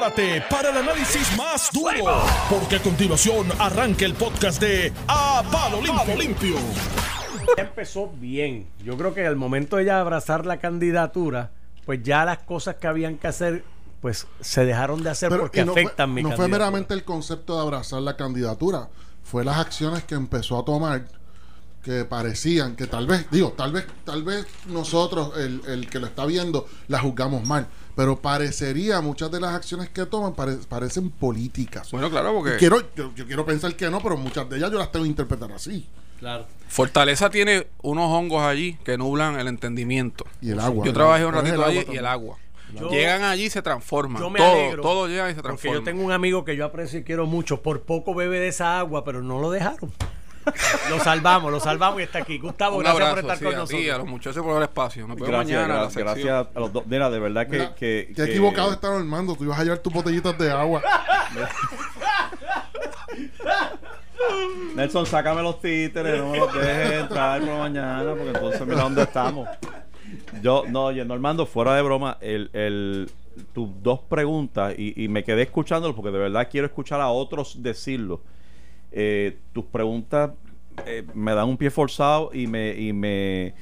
Prepárate para el análisis más duro, porque a continuación arranca el podcast de A Palo Limpio. Limpio. Empezó bien. Yo creo que al momento de ella abrazar la candidatura, pues ya las cosas que habían que hacer, pues se dejaron de hacer Pero, porque no afectan fue, mi No fue meramente el concepto de abrazar la candidatura, fue las acciones que empezó a tomar que parecían que tal vez, digo, tal vez, tal vez nosotros, el, el que lo está viendo, la juzgamos mal, pero parecería muchas de las acciones que toman pare- parecen políticas. Bueno, claro, porque Quiero, yo, yo quiero pensar que no, pero muchas de ellas yo las tengo que interpretar así. Claro. Fortaleza tiene unos hongos allí que nublan el entendimiento. Y el agua. Yo trabajé un ratito allí y el agua. Yo- Llegan allí y se transforman. Yo me todo, alegro. todo llega y se Porque transforma. yo tengo un amigo que yo aprecio y quiero mucho. Por poco bebe de esa agua, pero no lo dejaron. Lo salvamos, lo salvamos y está aquí. Gustavo, un gracias abrazo por estar sí, con a nosotros. ti, a los muchachos por el espacio. Nos vemos Gracias, mañana. gracias, a los dos. Mira, de verdad que. Mira, que, qué que- equivocado está Armando, tú ibas a llevar tus botellitas de agua. Nelson, sácame los títeres, no me los dejes entrar por la mañana, porque entonces mira dónde estamos. Yo, no, oye, Normando, fuera de broma, el, el, tus dos preguntas, y, y me quedé escuchándolo porque de verdad quiero escuchar a otros decirlo. Eh, tus preguntas eh, me dan un pie forzado y me. Y me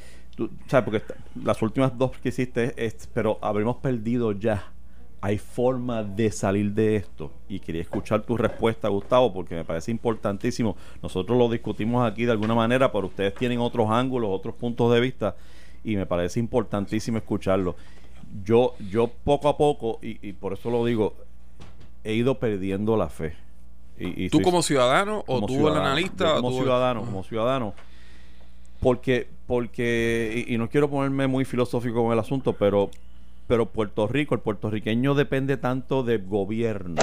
¿sabes? Porque las últimas dos que hiciste, es, pero habremos perdido ya. Hay forma de salir de esto. Y quería escuchar tu respuesta, Gustavo, porque me parece importantísimo. Nosotros lo discutimos aquí de alguna manera, pero ustedes tienen otros ángulos, otros puntos de vista, y me parece importantísimo escucharlo. Yo, yo poco a poco, y por eso lo digo, he ido perdiendo la fe. Y, y ¿Tú como ciudadano o como tú el ciudadano. analista? Yo o como tú- ciudadano, como ciudadano. Porque, porque, y, y no quiero ponerme muy filosófico con el asunto, pero, pero Puerto Rico, el puertorriqueño depende tanto del gobierno.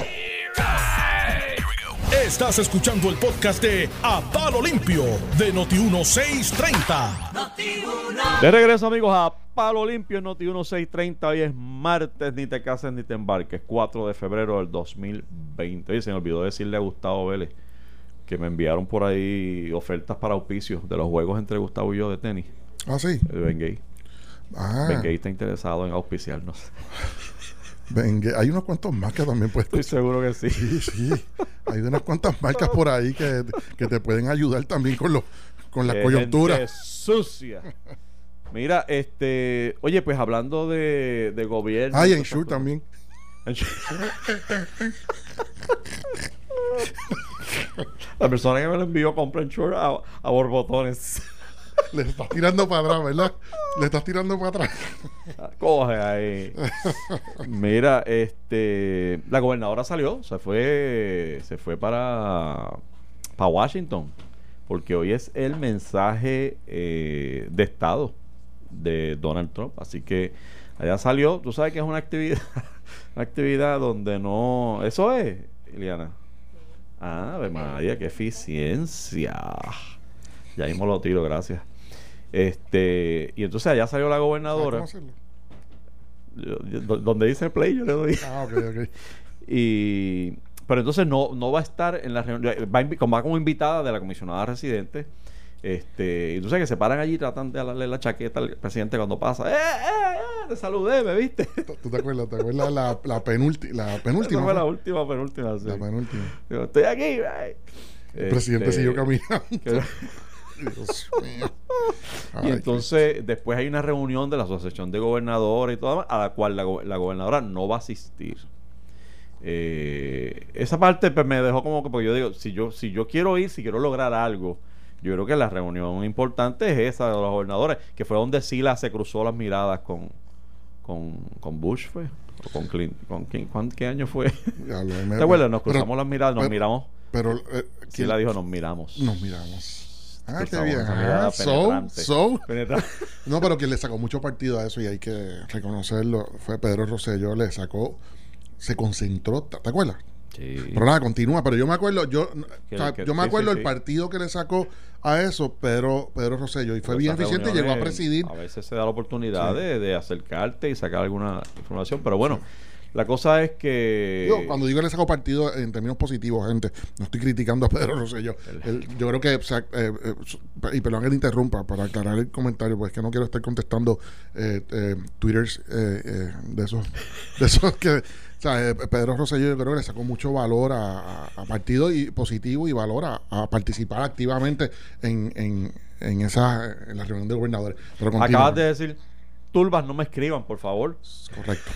Estás escuchando el podcast de A Palo Limpio de Noti1630. De regreso, amigos, a Palo Limpio en Noti 1630. Hoy es martes, ni te cases ni te embarques, 4 de febrero del 2020. Oye, se me olvidó decirle a Gustavo Vélez que me enviaron por ahí ofertas para auspicios de los juegos entre Gustavo y yo de tenis. Ah, sí. El Bengay. Ah, Bengay está interesado en auspiciarnos. venga, hay unos cuantos más que también puedes Estoy seguro que sí. Sí, sí. Hay unas cuantas marcas por ahí que, que te pueden ayudar también con los con la Qué coyuntura. gente sucia. Mira, este, oye, pues hablando de, de gobierno. Y todas Ensure esas también. La persona que me lo envió compra Ensure a, a borbotones. Le estás tirando para atrás, ¿verdad? Le estás tirando para atrás. Coge ahí. Mira, este, la gobernadora salió, se fue, se fue para, para Washington, porque hoy es el mensaje eh, de Estado de Donald Trump. Así que allá salió, tú sabes que es una actividad, una actividad donde no, eso es, Iliana. Ah, Ave María, qué eficiencia. Ya mismo lo tiro, gracias. Este, y entonces allá salió la ¿Sabes gobernadora. Yo- yo- do- donde dice play, yo le doy. Ah, ok, ok. Y, pero entonces no, no va a estar en la reunión, va, como- va como invitada de la comisionada residente. Este, y tú sabes que se paran allí y tratan de darle la chaqueta al presidente cuando pasa. ¡Eh, eh, eh! Te saludé, ¿me viste? ¿Tú- ¿Tú te acuerdas? ¿Te acuerdas la, la, penúltima? La Esa penúltima. fue la última, penúltima. sí. La penúltima. Digo, Estoy aquí. ay. El presidente Este, siguió caminando. Dios mío. y entonces después hay una reunión de la Asociación de Gobernadores y todo a la cual la, go- la gobernadora no va a asistir. Eh, esa parte pues, me dejó como que, porque yo digo, si yo, si yo quiero ir, si quiero lograr algo, yo creo que la reunión importante es esa de los gobernadores, que fue donde Sila se cruzó las miradas con, con, con Bush, fue. O con Clinton. ¿Con cuán- ¿Qué año fue? ¿Te acuerdas? Nos pero- cruzamos las miradas, nos pero- miramos. Pero, eh, ¿quién- Sila dijo, nos miramos. Nos miramos. Ah, qué Cruzamos bien. Ah, so, penetrante. so. Penetrante. No, pero quien le sacó mucho partido a eso y hay que reconocerlo fue Pedro Rosselló. Le sacó, se concentró. ¿Te acuerdas? Sí. Pero nada, continúa. Pero yo me acuerdo, yo, Que- o sea, que- yo me acuerdo sí, el partido que le sacó a eso, Pedro, Pedro Rosselló. Y fue Pero bien eficiente y llegó a presidir. A veces se da la oportunidad de, de acercarte y sacar alguna información. Pero bueno, La cosa es que. Digo, cuando digo le saco partido en términos positivos, gente, no estoy criticando a Pedro Rosselló. El- yo creo que, o sea, eh, eh, y perdón que le interrumpa para aclarar el comentario, pues es que no quiero estar contestando eh, eh, twitters eh, eh, de esos, de esos que, o sea, Pedro Rosselló yo creo que le sacó mucho valor a, partido y positivo y valor a, a participar activamente en, en, en esa, en la reunión de gobernadores. Pero. Acabas de decir, turbas, no me escriban, por favor. Correcto.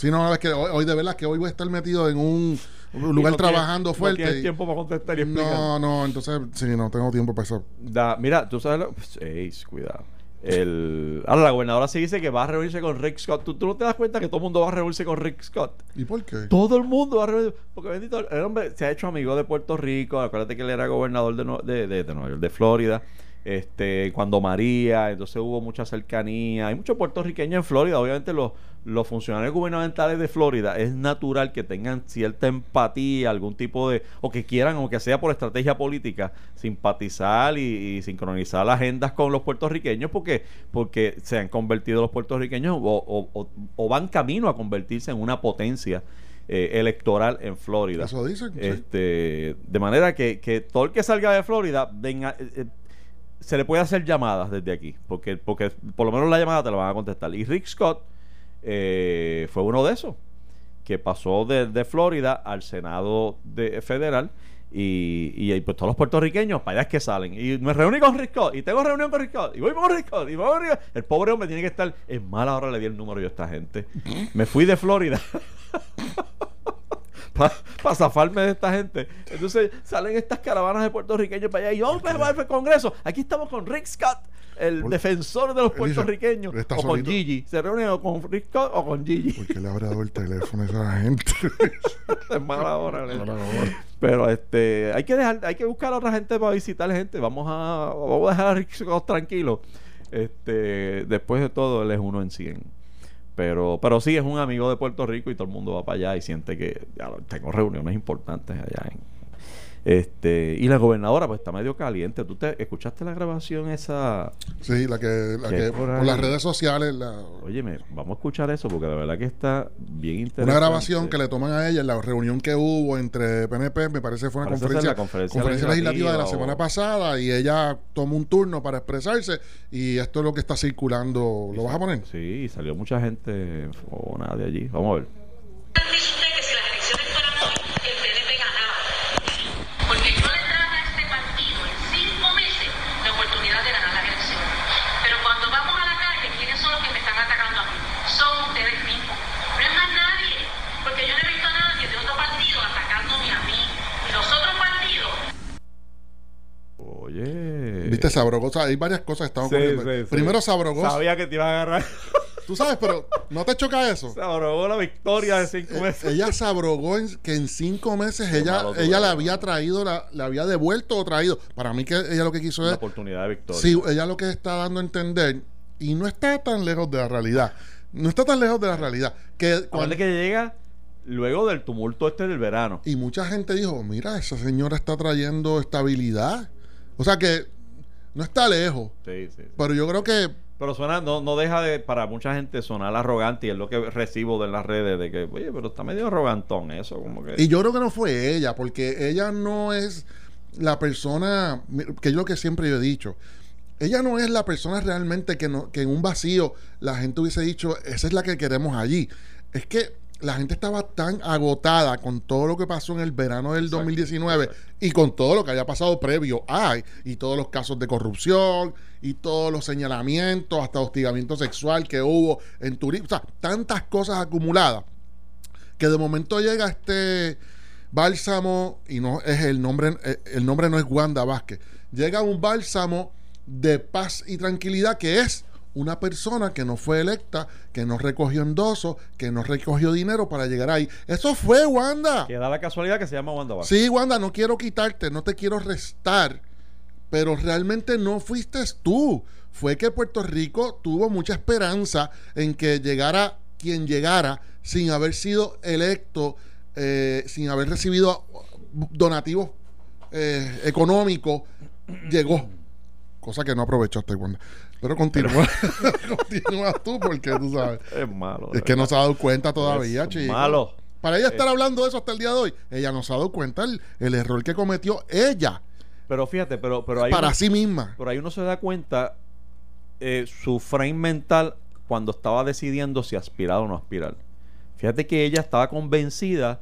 Sí, no, es que hoy, hoy de verdad que hoy voy a estar metido en un lugar no trabajando tienes- fuerte. No tienes tiempo para contestar y explicar. no, no, entonces sí, no tengo tiempo para eso. Da- mira, tú sabes lo. pues, ey, cuidado. El, ahora, la gobernadora sí dice que va a reunirse con Rick Scott. ¿Tú, tú no te das cuenta que todo el mundo va a reunirse con Rick Scott? ¿Y por qué? Todo el mundo va a reunirse. Porque bendito, el hombre se ha hecho amigo de Puerto Rico. Acuérdate que él era gobernador de, de, de- de Nueva York, de Florida. Este, cuando María, entonces hubo mucha cercanía. Hay muchos puertorriqueños en Florida. Obviamente, los, los funcionarios gubernamentales de Florida es natural que tengan cierta empatía, algún tipo de. o que quieran, aunque sea por estrategia política, simpatizar y, y sincronizar agendas con los puertorriqueños, porque, porque se han convertido los puertorriqueños o, o- o- o van camino a convertirse en una potencia eh, electoral en Florida. Eso dicen. sí. Este, de manera que, que todo el que salga de Florida venga, eh, eh, se le puede hacer llamadas desde aquí, porque, porque por lo menos la llamada te la van a contestar. Y Rick Scott eh, fue uno de esos, que pasó de, Florida al Senado de, federal. Y, y pues todos los puertorriqueños, para allá es que salen. Y me reuní con Rick y tengo reunión con Rick y voy con Rick y voy con Rick. El pobre hombre tiene que estar. Es mala hora le di el número yo a esta gente. Me fui de Florida para zafarme de esta gente. Entonces salen estas caravanas de puertorriqueños para allá y vamos para el Congreso. Aquí estamos con Rick Scott, el Por- defensor de los puertorriqueños. O con. Gigi. Se reúnen o con Scott o con Gigi. ¿Por qué le habrá dado el teléfono a esa gente? es mala hora. Pero este, hay que dejar, hay que buscar a otra gente para visitar gente. Vamos a, vamos a dejar a tranquilo. Este, después de todo, él es uno en 100. Pero, pero sí es un amigo de Puerto Rico y todo el mundo va para allá y siente que ya, tengo reuniones importantes allá en, este y la gobernadora pues está medio caliente. ¿Tú te escuchaste la grabación esa? Sí, la que, la ¿Qué que por las redes sociales, la, Óyeme, vamos a escuchar eso porque la verdad que está bien interesante. una grabación que le toman a ella en la reunión que hubo entre PNP, me parece que fue una conferencia, la conferencia legislativa, legislativa de la o- semana pasada y ella tomó un turno para expresarse y esto es lo que está circulando. ¿Lo vas a poner? Sí, salió mucha gente o nada de allí. Vamos a ver. dice usted que si las elecciones fueran hoy, el PNP ganaba. Porque yo le traje a este partido en cinco meses la oportunidad de ganar las elecciones. Pero cuando vamos a la calle, ¿quiénes son los que me están atacando a mí? Son ustedes mismos. No es más nadie. Porque yo no he visto a nadie de otro partido atacándome a mí. Y los otros partidos O sea, hay varias cosas que estaban Sí. Primero se abrogó. Sabía que te iba a agarrar. Tú sabes, pero ¿no te choca eso? Se abrogó la victoria de cinco Eh, meses. ella se abrogó en, que en cinco meses ella, malo ella le había traído, la, le había devuelto o traído. Para mí que ella lo que quiso Una es... oportunidad de victoria. Sí, ella lo que está dando a entender, y no está tan lejos de la realidad, no está tan lejos de la realidad, que cuando, que llega luego del tumulto este del verano. y mucha gente dijo, mira, esa señora está trayendo estabilidad. O sea que no está lejos, Sí, sí. sí. pero yo creo que Pero suena, no, no deja de, para mucha gente sonar arrogante y es lo que recibo de las redes de que, oye, pero está medio arrogantón eso, como que... Y yo creo que no fue ella, porque ella no es la persona, que yo lo que siempre yo he dicho, ella no es la persona realmente que, no, que en un vacío la gente hubiese dicho, esa es la que queremos allí. Es que la gente estaba tan agotada con todo lo que pasó en el verano del Exacto, 2019 exacto. y con todo lo que había pasado previo a, y todos los casos de corrupción y todos los señalamientos, hasta hostigamiento sexual que hubo en turismo, o sea, tantas cosas acumuladas que de momento llega este bálsamo y no es el nombre eh, el nombre no es Wanda Vázquez llega un bálsamo de paz y tranquilidad que es una persona que no fue electa que no recogió endosos que no recogió dinero para llegar ahí eso fue Wanda Que da la casualidad que se llama Wanda Vázquez. sí Wanda no quiero quitarte no te quiero restar pero realmente no fuiste tú. Fue que Puerto Rico tuvo mucha esperanza en que llegara quien llegara sin haber sido electo, eh, sin haber recibido donativos eh, económicos, llegó. Cosa que no aprovechaste, Wanda. Pero continúa, continúa tú, porque tú sabes. Es malo. Es que no se ha dado cuenta todavía, Es chico. malo. Para ella estar hablando de eso hasta el día de hoy, ella no se ha dado cuenta el, el error que cometió ella Pero fíjate, pero, pero hay para uno- sí misma. Pero ahí uno se da cuenta eh, su frame mental cuando estaba decidiendo si aspirar o no aspirar. Fíjate que ella estaba convencida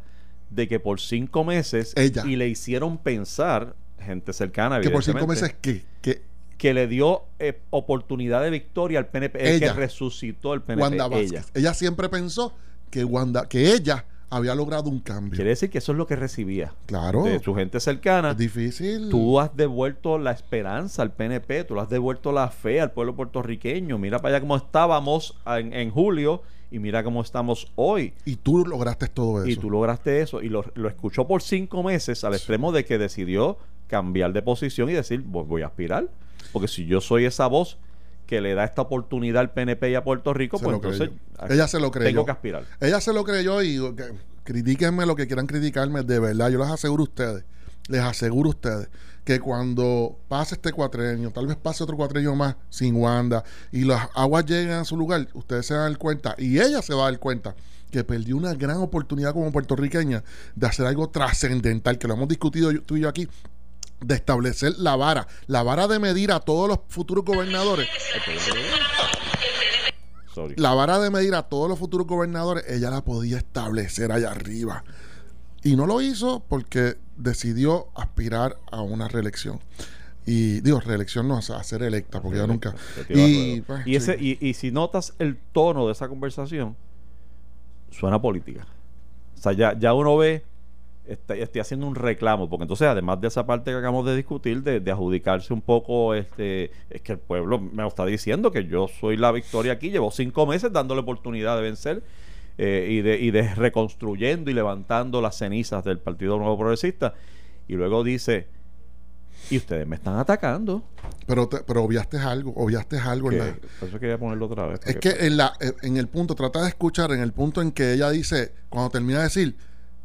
de que por cinco meses Ella. y le hicieron pensar, gente cercana, Que por cinco meses que, que que le dio eh, oportunidad de victoria al PNP, el Ella. que resucitó el PNP. Wanda Vázquez. ella. Ella. siempre pensó que Wanda, que ella había logrado un cambio. Quiere decir que eso es lo que recibía Claro. de su gente cercana. Es difícil. Tú has devuelto la esperanza al PNP, tú le has devuelto la fe al pueblo puertorriqueño. Mira para allá cómo estábamos en, en julio y mira cómo estamos hoy. Y tú lograste todo eso. Y tú lograste eso y lo, lo escuchó por cinco meses al extremo de que decidió cambiar de posición y decir, "Voy- voy a aspirar. Porque si yo soy esa voz que le da esta oportunidad al PNP y a Puerto Rico, Se pues entonces Ella se lo creyó. tengo que aspirar. Ella se lo creyó y que- critíquenme lo que quieran criticarme, de verdad, yo les aseguro a ustedes, les aseguro a ustedes que cuando pase este cuatrenio, tal vez pase otro cuatrenio más sin Wanda y las aguas lleguen a su lugar, ustedes se van a dar cuenta y ella se va a dar cuenta que perdió una gran oportunidad como puertorriqueña de hacer algo trascendental, que lo hemos discutido tú y yo aquí, de establecer la vara, la vara de medir a todos los futuros gobernadores. Sorry. La vara de medir a todos los futuros gobernadores, ella la podía establecer allá arriba. Y no lo hizo porque decidió aspirar a una reelección. Y digo, reelección no, a ser electa, porque ella nunca. Se tira al Y, ruedo. pues, y, ese, sí. y, y si notas el tono de esa conversación, suena política. O sea, ya, ya uno ve, está, estoy haciendo un reclamo, porque entonces, además de esa parte que acabamos de discutir, de, de adjudicarse un poco, este es que el pueblo me lo está diciendo que yo soy la victoria aquí, llevo cinco meses dándole oportunidad de vencer eh, y, de, y de reconstruyendo y levantando las cenizas del Partido Nuevo Progresista. Y luego dice, y ustedes me están atacando. pero, te- pero obviaste algo, obviaste algo. en Que- la- por eso quería ponerlo otra vez. es que en, la, en el punto, trata de escuchar, en el punto en que ella dice, cuando termina de decir,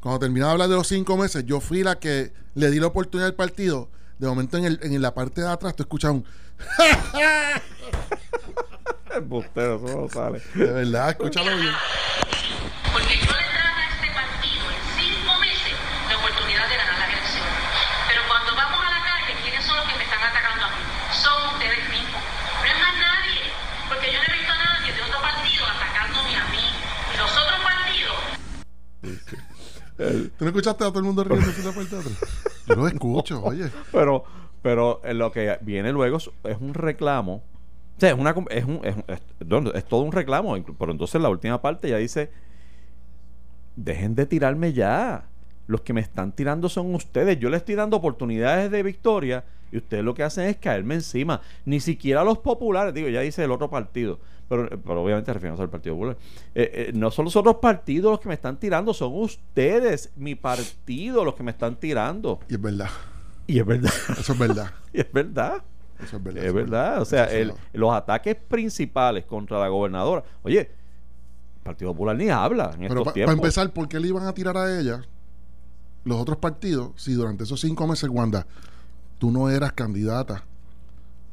cuando termina de hablar de los cinco meses, yo fui la que le di la oportunidad al partido. De momento en, el, en la parte de atrás tú escuchas un, Embustero, eso no sale. de verdad, escúchalo bien. Porque yo le traje a este partido en cinco meses la oportunidad de ganar las elecciones. Pero cuando vamos a la calle, ¿quiénes son los que me están atacando a mí? Son ustedes mismos. No es más nadie. Porque yo no he visto a nadie de otro partido atacándome a mí. Y los otros partidos ¿Tú no escuchaste a todo el mundo riendo en la parte atrás? Yo lo escucho, oye. Pero, pero eh, lo que viene luego es, un reclamo. O sea, es, una, es, un, es, es- todo un reclamo. Pero entonces la última parte ya dice: Dejen de tirarme ya. Los que me están tirando son ustedes. Yo les estoy dando oportunidades de victoria y ustedes lo que hacen es caerme encima. Ni siquiera los populares, digo, ya dice el otro partido, pero, pero obviamente refiriéndose al Partido Popular. Eh, eh, no son los otros partidos los que me están tirando, son ustedes, mi partido, los que me están tirando. Y es verdad. Y es verdad. Eso es verdad. Y es verdad. Eso es verdad. Es verdad. O sea, el- los ataques principales contra la gobernadora. Oye, el Partido Popular ni habla en Pero estos para tiempos. empezar, ¿por qué le iban a tirar a ella los otros partidos si durante esos cinco meses, Wanda, tú no eras candidata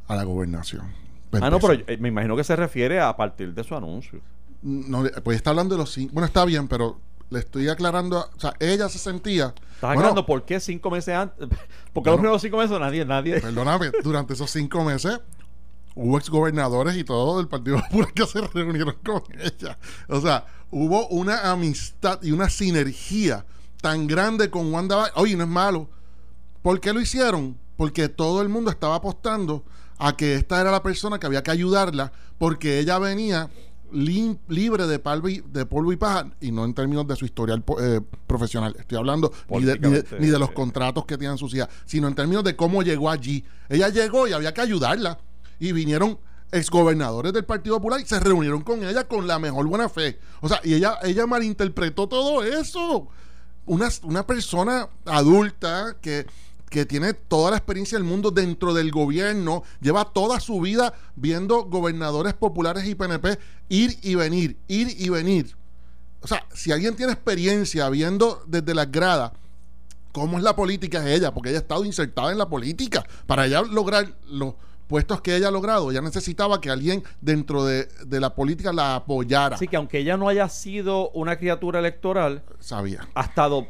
a la gobernación? Ah, no, pero eh, me imagino que se refiere a partir de su anuncio. No, pues está hablando de los cinco. Bueno, está bien, pero le estoy aclarando. a- o sea, ella se sentía. ¿Estás bueno, hablando por qué cinco meses antes? Porque Bueno. los primeros cinco meses nadie, nadie. Perdóname, durante esos cinco meses hubo exgobernadores y todo del Partido Popular que se reunieron con ella. O sea, hubo una amistad y una sinergia tan grande con Wanda. Oye, no es malo. ¿Por qué lo hicieron? Porque todo el mundo estaba apostando a que esta era la persona que había que ayudarla porque ella venía lim- libre de polvo, y, de polvo y paja y no en términos de su historial eh, profesional. Estoy hablando ni de, ni de- Políticamente, ni de los contratos que tienen sus hijas, sino en términos de cómo llegó allí. Ella llegó y había que ayudarla. Y vinieron exgobernadores del Partido Popular y se reunieron con ella con la mejor buena fe. O sea, y ella, ella malinterpretó todo eso. Una, una persona adulta que, que tiene toda la experiencia del mundo dentro del gobierno, lleva toda su vida viendo gobernadores populares y PNP ir y venir, ir y venir. O sea, si alguien tiene experiencia viendo desde las gradas cómo es la política es ella, porque ella ha estado insertada en la política para ella lograr lo, puestos que ella ha logrado, ella necesitaba que alguien dentro de, de la política la apoyara. Así que aunque ella no haya sido una criatura electoral, Sabía. ha estado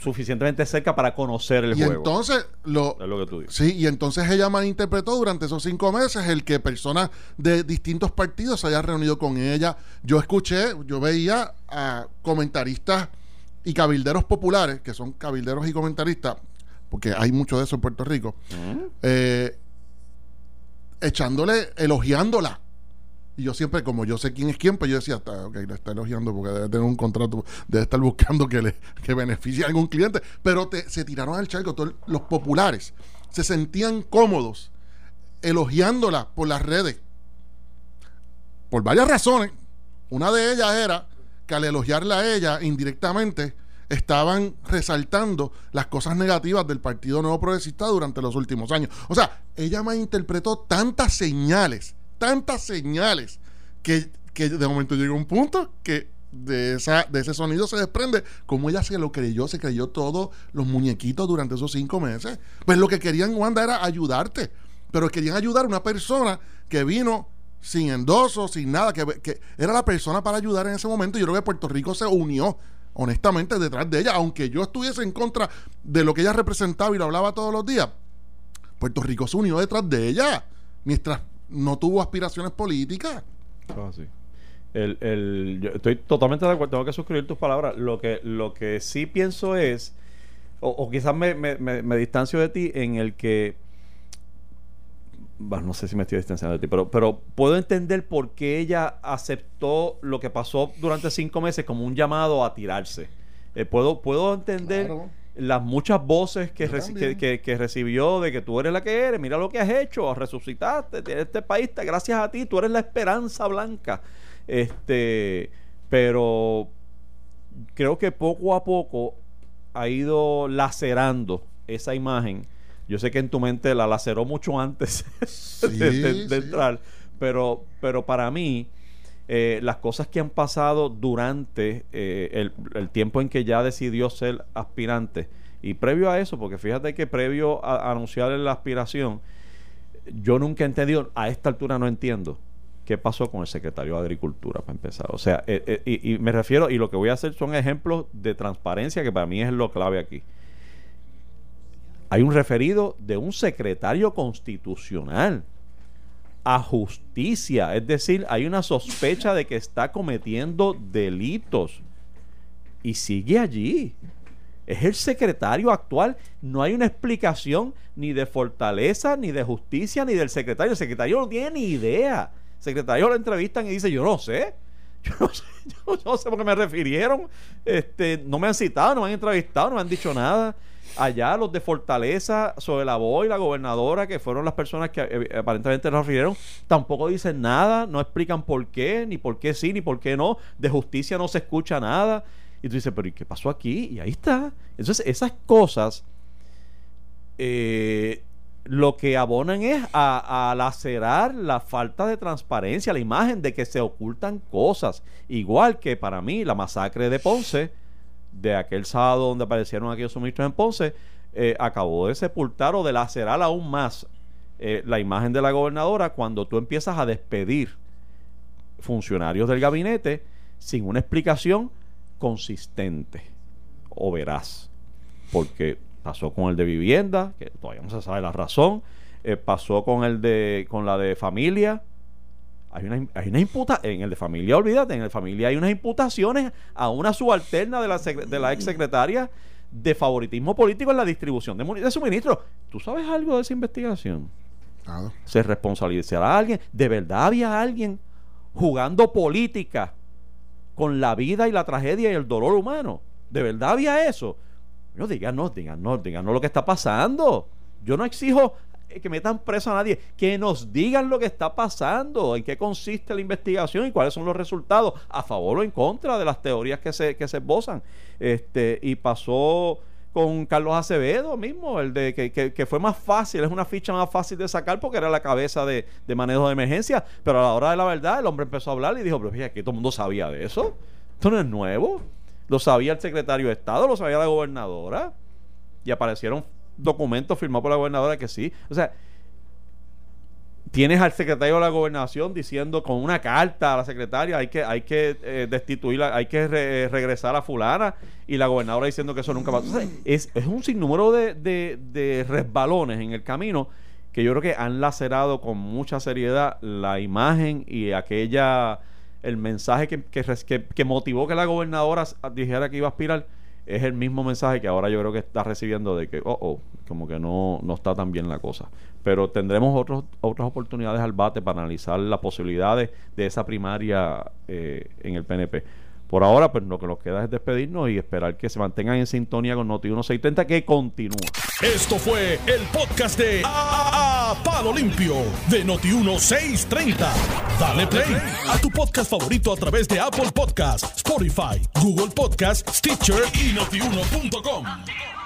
suficientemente cerca para conocer el Y juego. entonces lo, es lo que tú dices. Sí, y entonces ella malinterpretó durante esos cinco meses el que personas de distintos partidos se hayan reunido con ella. Yo escuché, yo veía a comentaristas y cabilderos populares, que son cabilderos y comentaristas, porque hay mucho de eso en Puerto Rico, eh, echándole, elogiándola. Y yo siempre, como yo sé quién es quién, pues yo decía, está, ok, le está elogiando porque debe tener un contrato, debe estar buscando que le que beneficie a algún cliente. Pero te- se tiraron al charco, todos los populares se sentían cómodos elogiándola por las redes. Por varias razones. Una de ellas era que al elogiarla a ella indirectamente estaban resaltando las cosas negativas del Partido Nuevo Progresista durante los últimos años. O sea, ella me interpretó tantas señales, tantas señales, que, que de momento llegó un punto que de, esa, de ese sonido se desprende como ella se lo creyó, se creyó todos los muñequitos durante esos cinco meses. Pues lo que querían, Wanda, era ayudarte. Pero querían ayudar a una persona que vino sin endoso, sin nada, que, que era la persona para ayudar en ese momento. Yo creo que Puerto Rico se unió honestamente detrás de ella, aunque yo estuviese en contra de lo que ella representaba y lo hablaba todos los días. Puerto Rico se unió detrás de ella mientras no tuvo aspiraciones políticas. Ah, sí. El, el- yo estoy totalmente de acuerdo, tengo que suscribir tus palabras. Lo que, lo que sí pienso es, o, o quizás me, me- me- me distancio de ti en el que, bueno, no sé si me estoy distanciando de ti, pero, pero puedo entender por qué ella aceptó lo que pasó durante cinco meses como un llamado a tirarse. Eh, puedo, puedo entender Claro. Las muchas voces que, reci- que, que- que recibió de que tú eres la que eres, mira lo que has hecho, resucitaste, tienes este país, te- gracias a ti, tú eres la esperanza blanca. Este, pero creo que poco a poco ha ido lacerando esa imagen. Yo sé que en tu mente la laceró mucho antes de, de- de sí. entrar, pero, pero para mí eh, las cosas que han pasado durante eh, el, tiempo en que ya decidió ser aspirante y previo a eso, porque fíjate que previo a, anunciar la aspiración, yo nunca he entendido, a esta altura no entiendo qué pasó con el secretario de Agricultura para empezar. O sea, eh, y, y me refiero, y lo que voy a hacer son ejemplos de transparencia que para mí es lo clave aquí. Hay un referido de un secretario constitucional a justicia, es decir, hay una sospecha de que está cometiendo delitos y sigue allí. Es el secretario actual. No hay una explicación ni de fortaleza, ni de justicia, ni del secretario. El secretario no tiene ni idea. El secretario lo entrevistan y dice, yo no sé. Yo no sé, yo no sé por qué me refirieron. Este, no me han citado, no me han entrevistado, no me han dicho nada. Allá los de Fortaleza, sobre la voz y la gobernadora, que fueron las personas que eh, aparentemente nos refirieron, tampoco dicen nada, no explican por qué, ni por qué sí, ni por qué no. De justicia no se escucha nada. Y tú dices, pero ¿y qué pasó aquí? Y ahí está. Entonces, esas cosas eh, lo que abonan es a, a lacerar la falta de transparencia, la imagen de que se ocultan cosas. Igual que para mí la masacre de Ponce, de aquel sábado donde aparecieron aquellos suministros en Ponce, eh, acabó de sepultar o de lacerar aún más eh, la imagen de la gobernadora cuando tú empiezas a despedir funcionarios del gabinete sin una explicación consistente o veraz. Porque pasó con el de vivienda, que todavía no se sabe la razón, eh, pasó con el de con la de familia. Hay una, hay una imputa en el de familia, olvídate, en el de familia hay unas imputaciones a una subalterna de la, de la exsecretaria de favoritismo político en la distribución de, de suministros. ¿Tú sabes algo de esa investigación? Se responsabilizará a alguien. ¿De verdad había alguien jugando política con la vida y la tragedia y el dolor humano? ¿De verdad había eso? No, díganos, díganos, díganos lo que está pasando. Yo no exijo que metan preso a nadie, que nos digan lo que está pasando, en qué consiste la investigación y cuáles son los resultados, a favor o en contra de las teorías que se, que se esbozan. Este, y pasó con Carlos Acevedo mismo, el de que, que- que fue más fácil, es una ficha más fácil de sacar porque era la cabeza de, de manejo de emergencia, pero a la hora de la verdad el hombre empezó a hablar y dijo, pero fíjate, que todo el mundo sabía de eso, esto no es nuevo, lo sabía el secretario de Estado, lo sabía la gobernadora, y aparecieron documentos firmados por la gobernadora que sí, o sea, tienes al secretario de la gobernación diciendo con una carta a la secretaria hay que hay que eh, destituirla, hay que re- regresar a fulana y la gobernadora diciendo que eso nunca va a Entonces, es, es un sinnúmero de, de, de resbalones en el camino que yo creo que han lacerado con mucha seriedad la imagen y aquella el mensaje que, que, que- motivó que la gobernadora s- dijera que iba a aspirar es el mismo mensaje que ahora yo creo que está recibiendo de que, oh, oh, como que no, no está tan bien la cosa. Pero tendremos otros, otras oportunidades al bate para analizar las posibilidades de esa primaria eh, en el PNP. Por ahora, pues lo que nos queda es despedirnos y esperar que se mantengan en sintonía con Noti 1630 que continúa. Esto fue el podcast de A, A- Palo Limpio de Noti1630. Dale play a tu podcast favorito a través de Apple Podcasts, Spotify, Google Podcasts, Stitcher y notiuno.com.